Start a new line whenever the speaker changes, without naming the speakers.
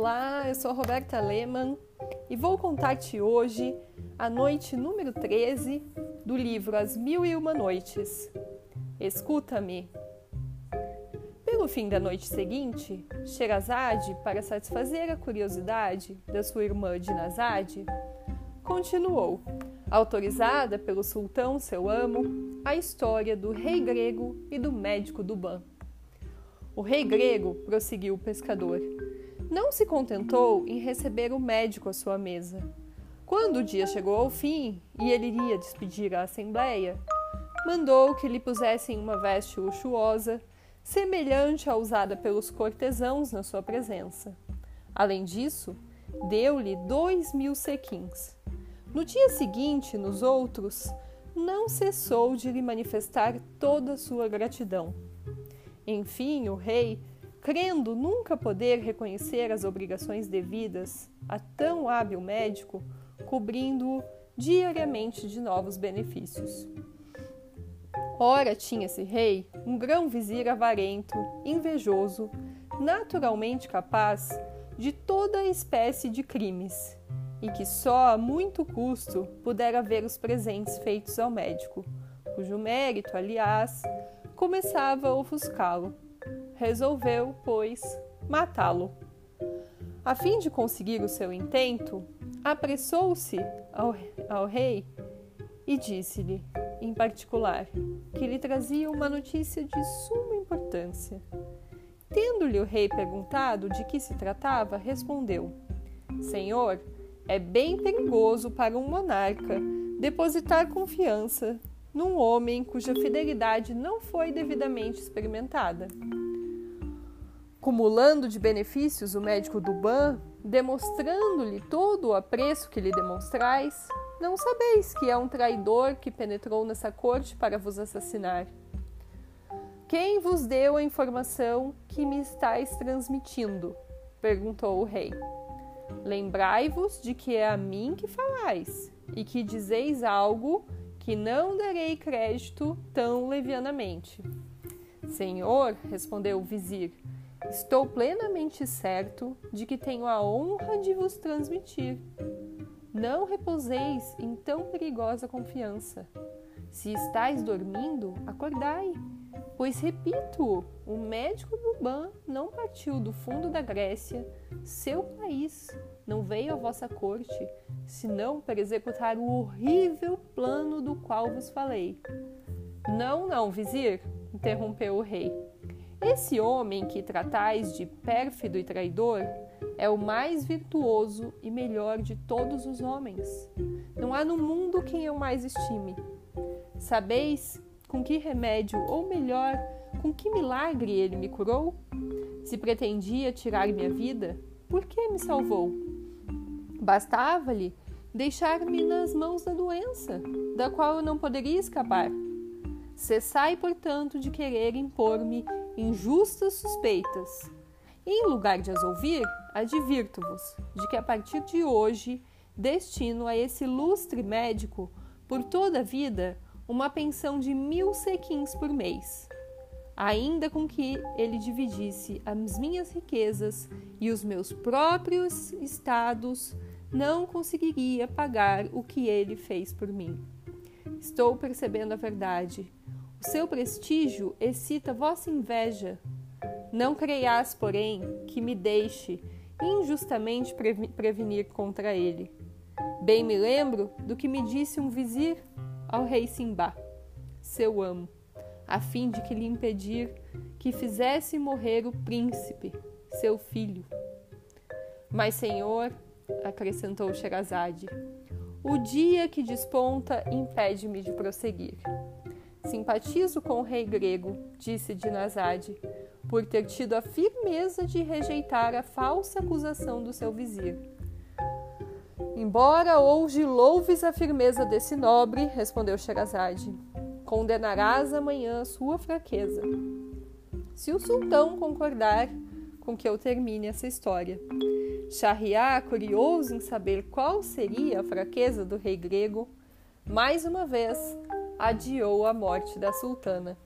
Olá, eu sou Roberta Lehmann e vou contar-te hoje a noite número 13 do livro As Mil e Uma Noites. Escuta-me. Pelo fim da noite seguinte, Sherazade, para satisfazer a curiosidade da sua irmã Dinazade, continuou, autorizada pelo sultão seu amo, a história do rei grego e do médico do Ban. O rei grego, prosseguiu o pescador, não se contentou em receber o médico à sua mesa. Quando o dia chegou ao fim e ele iria despedir a assembleia, mandou que lhe pusessem uma veste luxuosa, semelhante à usada pelos cortesãos na sua presença. Além disso, deu-lhe dois mil sequins. No dia seguinte, nos outros, não cessou de lhe manifestar toda a sua gratidão. Enfim, o rei crendo nunca poder reconhecer as obrigações devidas a tão hábil médico, cobrindo-o diariamente de novos benefícios. Ora, tinha esse rei um grão-vizir avarento, invejoso, naturalmente capaz de toda espécie de crimes, e que só a muito custo pudera ver os presentes feitos ao médico, cujo mérito, aliás, começava a ofuscá-lo resolveu, pois, matá-lo. A fim de conseguir o seu intento, apressou-se ao, ao rei e disse-lhe, em particular, que lhe trazia uma notícia de suma importância. Tendo-lhe o rei perguntado de que se tratava, respondeu: Senhor, é bem perigoso para um monarca depositar confiança num homem cuja fidelidade não foi devidamente experimentada. Cumulando de benefícios o médico do Ban, demonstrando-lhe todo o apreço que lhe demonstrais, não sabeis que é um traidor que penetrou nessa corte para vos assassinar. Quem vos deu a informação que me estáis transmitindo? perguntou o rei. Lembrai-vos de que é a mim que falais e que dizeis algo que não darei crédito tão levianamente. Senhor, respondeu o vizir, Estou plenamente certo de que tenho a honra de vos transmitir. Não repouseis em tão perigosa confiança. Se estáis dormindo, acordai, pois repito, o médico do Ban não partiu do fundo da Grécia, seu país, não veio à vossa corte, senão para executar o horrível plano do qual vos falei. Não, não, vizir, interrompeu o rei. Esse homem que tratais de pérfido e traidor é o mais virtuoso e melhor de todos os homens. Não há no mundo quem eu mais estime. Sabeis com que remédio, ou melhor, com que milagre ele me curou? Se pretendia tirar minha vida, por que me salvou? Bastava-lhe deixar-me nas mãos da doença, da qual eu não poderia escapar. Cessai, portanto, de querer impor-me injustas suspeitas. em lugar de as ouvir, advirto-vos de que a partir de hoje destino a esse ilustre médico, por toda a vida, uma pensão de mil sequins por mês, ainda com que ele dividisse as minhas riquezas e os meus próprios estados, não conseguiria pagar o que ele fez por mim. Estou percebendo a verdade. O seu prestígio excita vossa inveja. Não creias, porém, que me deixe injustamente prevenir contra ele. Bem me lembro do que me disse um vizir ao rei Simbá, seu amo, a fim de que lhe impedir que fizesse morrer o príncipe, seu filho. Mas, senhor, acrescentou Sherazade, o dia que desponta impede-me de prosseguir. Simpatizo com o rei grego, disse Dinazade, por ter tido a firmeza de rejeitar a falsa acusação do seu vizir. Embora hoje louves a firmeza desse nobre, respondeu Sherazade, condenarás amanhã a sua fraqueza. Se o sultão concordar com que eu termine essa história. Shahriar, curioso em saber qual seria a fraqueza do rei grego, mais uma vez adiou a morte da sultana.